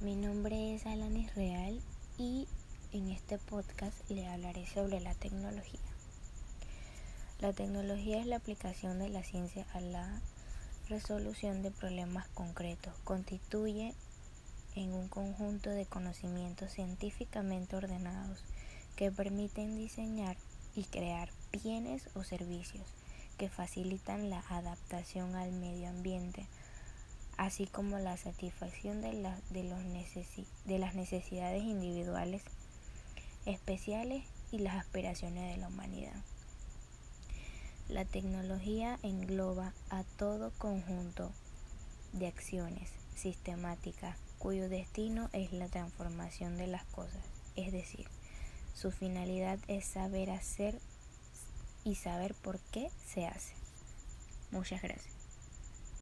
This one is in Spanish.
Mi nombre es Alanis Real y en este podcast le hablaré sobre la tecnología. La tecnología es la aplicación de la ciencia a la resolución de problemas concretos. Constituye en un conjunto de conocimientos científicamente ordenados que permiten diseñar y crear bienes o servicios que facilitan la adaptación al medio ambiente, así como la satisfacción de, de, los de las necesidades individuales especiales y las aspiraciones de la humanidad. La tecnología engloba a todo conjunto de acciones sistemáticas cuyo destino es la transformación de las cosas, es decir, su finalidad es saber hacer y saber por qué se hace. Muchas gracias.